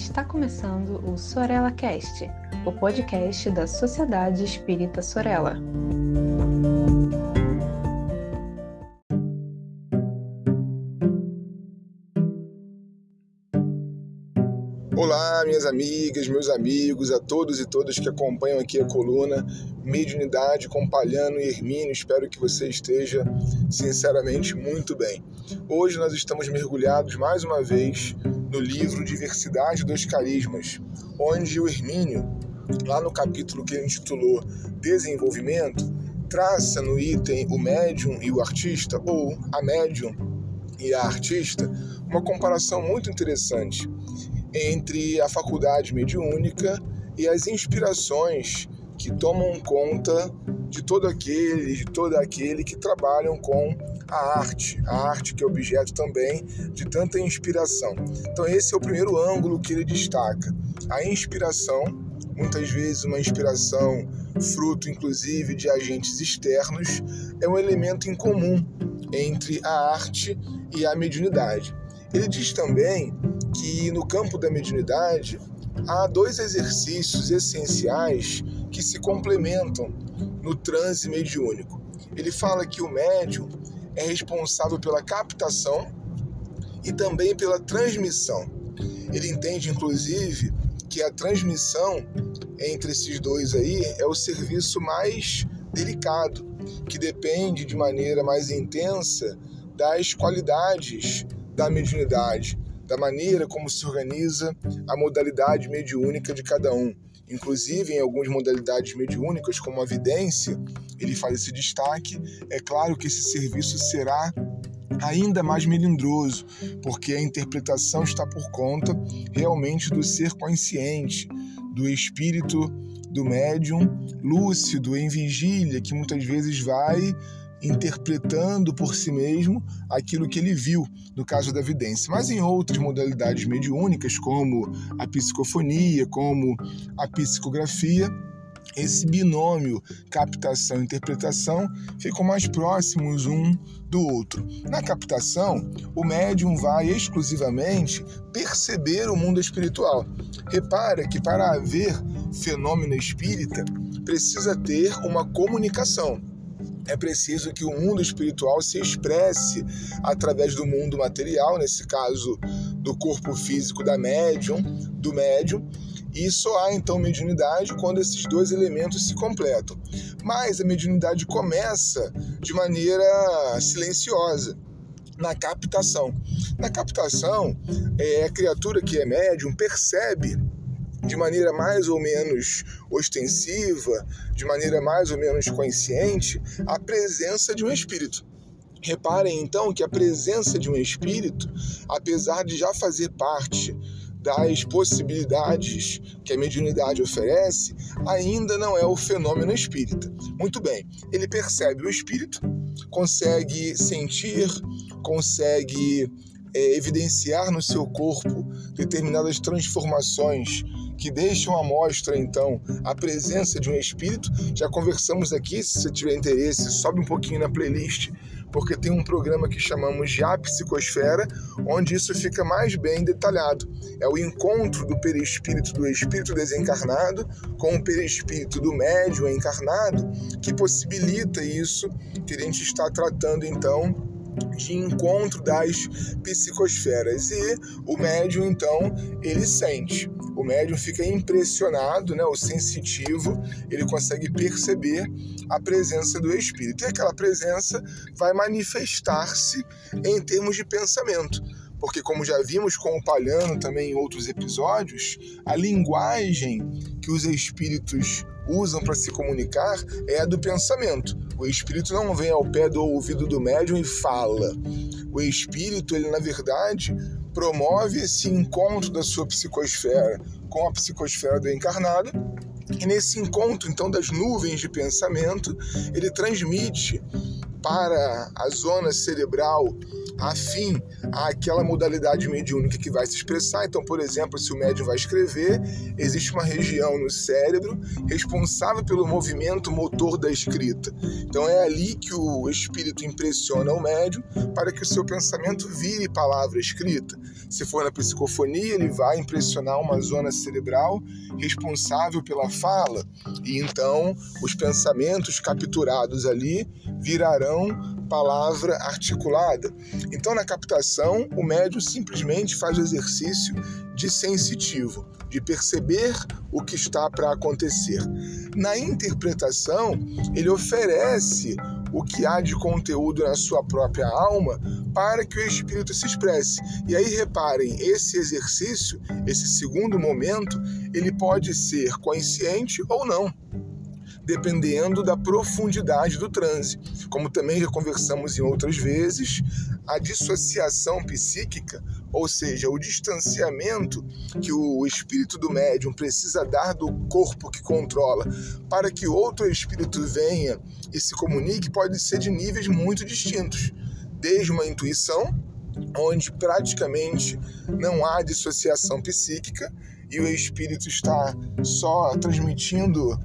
Está começando o Sorella Cast, o podcast da Sociedade Espírita Sorella. Olá, minhas amigas, meus amigos, a todos e todas que acompanham aqui a coluna Mediunidade com Palhano e Hermínio. Espero que você esteja, sinceramente, muito bem. Hoje nós estamos mergulhados mais uma vez no livro Diversidade dos Carismas, onde o Hermínio, lá no capítulo que ele intitulou Desenvolvimento, traça no item o médium e o artista, ou a médium e a artista, uma comparação muito interessante entre a faculdade mediúnica e as inspirações que tomam conta de todo aquele, de todo aquele que trabalham com a arte, a arte que é objeto também de tanta inspiração. Então esse é o primeiro ângulo que ele destaca, a inspiração, muitas vezes uma inspiração fruto inclusive de agentes externos, é um elemento em comum entre a arte e a mediunidade. Ele diz também que no campo da mediunidade há dois exercícios essenciais que se complementam no transe mediúnico. Ele fala que o médium é responsável pela captação e também pela transmissão. Ele entende, inclusive, que a transmissão entre esses dois aí é o serviço mais delicado, que depende de maneira mais intensa das qualidades da mediunidade, da maneira como se organiza a modalidade mediúnica de cada um. Inclusive, em algumas modalidades mediúnicas, como a vidência, ele faz esse destaque. É claro que esse serviço será ainda mais melindroso, porque a interpretação está por conta realmente do ser consciente, do espírito do médium lúcido, em vigília, que muitas vezes vai interpretando por si mesmo aquilo que ele viu, no caso da vidência. Mas em outras modalidades mediúnicas, como a psicofonia, como a psicografia, esse binômio captação e interpretação ficam mais próximos um do outro. Na captação, o médium vai exclusivamente perceber o mundo espiritual. Repara que para haver fenômeno espírita precisa ter uma comunicação é preciso que o mundo espiritual se expresse através do mundo material, nesse caso do corpo físico da médium, do médium, e só há então mediunidade quando esses dois elementos se completam. Mas a mediunidade começa de maneira silenciosa na captação. Na captação, é, a criatura que é médium percebe de maneira mais ou menos ostensiva, de maneira mais ou menos consciente, a presença de um espírito. Reparem então que a presença de um espírito, apesar de já fazer parte das possibilidades que a mediunidade oferece, ainda não é o fenômeno espírita. Muito bem, ele percebe o espírito, consegue sentir, consegue é, evidenciar no seu corpo determinadas transformações que deixam à mostra, então, a presença de um espírito. Já conversamos aqui, se você tiver interesse, sobe um pouquinho na playlist, porque tem um programa que chamamos de A Psicosfera, onde isso fica mais bem detalhado. É o encontro do perispírito do espírito desencarnado com o perispírito do médium encarnado que possibilita isso que a gente está tratando, então, de encontro das psicosferas. E o médium então ele sente. O médium fica impressionado né o sensitivo. Ele consegue perceber a presença do espírito. E aquela presença vai manifestar-se em termos de pensamento. Porque como já vimos com o Palhano também em outros episódios a linguagem que os espíritos usam para se comunicar é a do pensamento. O espírito não vem ao pé do ouvido do médium e fala. O espírito, ele na verdade promove esse encontro da sua psicosfera com a psicosfera do encarnado. E nesse encontro, então, das nuvens de pensamento, ele transmite para a zona cerebral afim àquela modalidade mediúnica que vai se expressar. Então, por exemplo, se o médium vai escrever, existe uma região no cérebro responsável pelo movimento motor da escrita. Então, é ali que o espírito impressiona o médium para que o seu pensamento vire palavra escrita. Se for na psicofonia, ele vai impressionar uma zona cerebral responsável pela fala, e então os pensamentos capturados ali virarão palavra articulada. Então, na captação, o médium simplesmente faz o exercício de sensitivo, de perceber o que está para acontecer. Na interpretação, ele oferece o que há de conteúdo na sua própria alma para que o espírito se expresse. E aí reparem, esse exercício, esse segundo momento, ele pode ser consciente ou não dependendo da profundidade do transe. Como também já conversamos em outras vezes, a dissociação psíquica, ou seja, o distanciamento que o espírito do médium precisa dar do corpo que controla para que outro espírito venha e se comunique, pode ser de níveis muito distintos. Desde uma intuição, onde praticamente não há dissociação psíquica, e o espírito está só transmitindo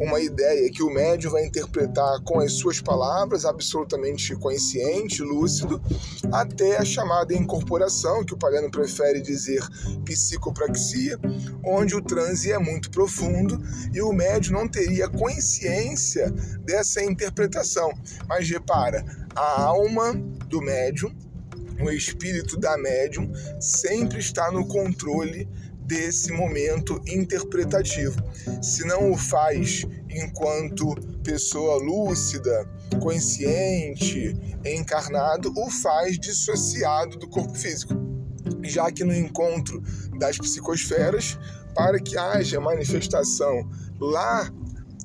uma ideia que o médium vai interpretar com as suas palavras, absolutamente consciente, lúcido, até a chamada incorporação, que o Palhano prefere dizer psicopraxia, onde o transe é muito profundo e o médium não teria consciência dessa interpretação. Mas repara, a alma do médium, o espírito da médium, sempre está no controle desse momento interpretativo. Se não o faz enquanto pessoa lúcida, consciente, encarnado, o faz dissociado do corpo físico. Já que no encontro das psicosferas, para que haja manifestação lá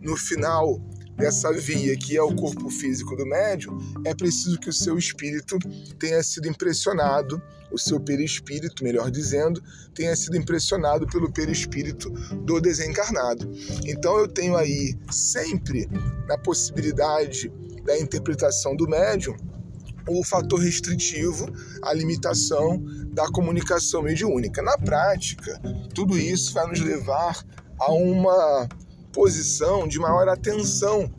no final dessa via que é o corpo físico do médium, é preciso que o seu espírito tenha sido impressionado, o seu perispírito, melhor dizendo, tenha sido impressionado pelo perispírito do desencarnado. Então eu tenho aí sempre na possibilidade da interpretação do médium o fator restritivo, a limitação da comunicação mediúnica. Na prática, tudo isso vai nos levar a uma posição de maior atenção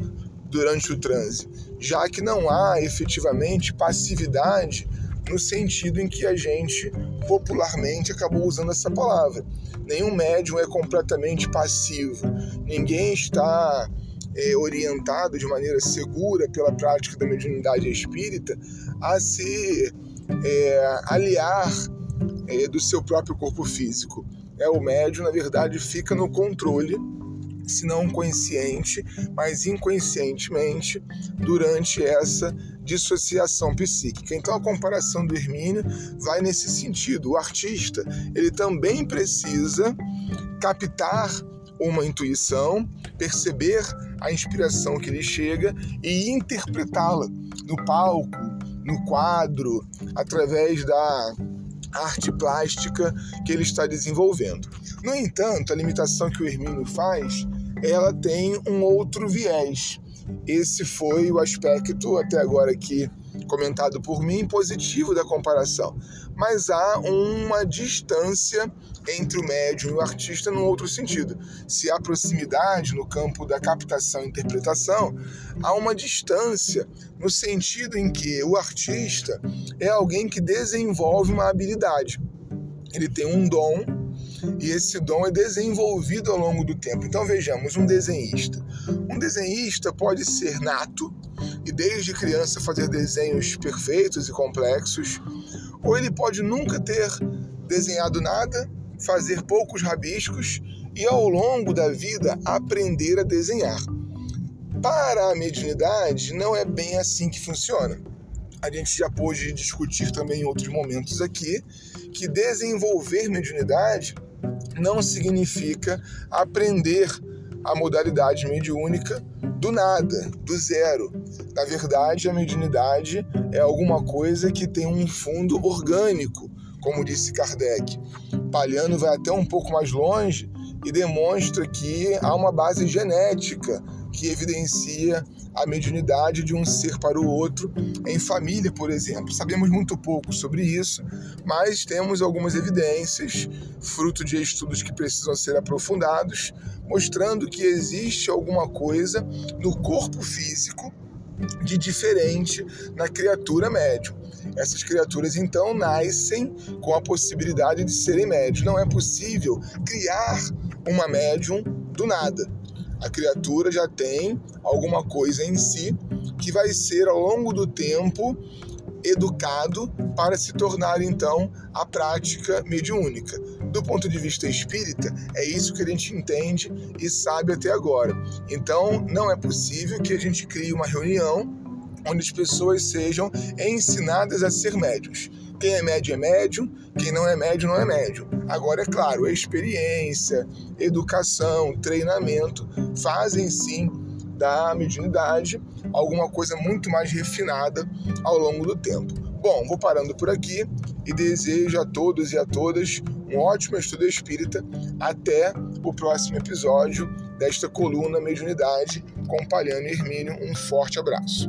durante o transe, já que não há efetivamente passividade no sentido em que a gente popularmente acabou usando essa palavra. Nenhum médium é completamente passivo, ninguém está é, orientado de maneira segura pela prática da mediunidade espírita a se é, aliar é, do seu próprio corpo físico. É o médium, na verdade, fica no controle se não consciente, mas inconscientemente durante essa dissociação psíquica. Então a comparação do Hermínio vai nesse sentido. O artista, ele também precisa captar uma intuição, perceber a inspiração que lhe chega e interpretá-la no palco, no quadro, através da arte plástica que ele está desenvolvendo. No entanto, a limitação que o Hermínio faz ela tem um outro viés. Esse foi o aspecto até agora aqui comentado por mim positivo da comparação. Mas há uma distância entre o médium e o artista num outro sentido. Se há proximidade no campo da captação e interpretação, há uma distância no sentido em que o artista é alguém que desenvolve uma habilidade. Ele tem um dom e esse dom é desenvolvido ao longo do tempo. Então vejamos, um desenhista. Um desenhista pode ser nato e desde criança fazer desenhos perfeitos e complexos, ou ele pode nunca ter desenhado nada, fazer poucos rabiscos e ao longo da vida aprender a desenhar. Para a mediunidade, não é bem assim que funciona. A gente já pôde discutir também em outros momentos aqui que desenvolver mediunidade não significa aprender a modalidade mediúnica do nada, do zero. Na verdade, a mediunidade é alguma coisa que tem um fundo orgânico, como disse Kardec. Palhano vai até um pouco mais longe e demonstra que há uma base genética que evidencia a mediunidade de um ser para o outro em família, por exemplo. Sabemos muito pouco sobre isso, mas temos algumas evidências, fruto de estudos que precisam ser aprofundados, mostrando que existe alguma coisa no corpo físico de diferente na criatura médium. Essas criaturas então nascem com a possibilidade de serem médios. Não é possível criar uma médium do nada. A criatura já tem alguma coisa em si que vai ser ao longo do tempo educado para se tornar então a prática mediúnica. Do ponto de vista espírita, é isso que a gente entende e sabe até agora. Então, não é possível que a gente crie uma reunião onde as pessoas sejam ensinadas a ser médios. Quem é médio é médium, quem não é médio não é médium. Agora, é claro, a experiência, educação, treinamento fazem sim da mediunidade alguma coisa muito mais refinada ao longo do tempo. Bom, vou parando por aqui e desejo a todos e a todas um ótimo estudo espírita. Até o próximo episódio desta coluna Mediunidade com Palhano e Hermínio. Um forte abraço.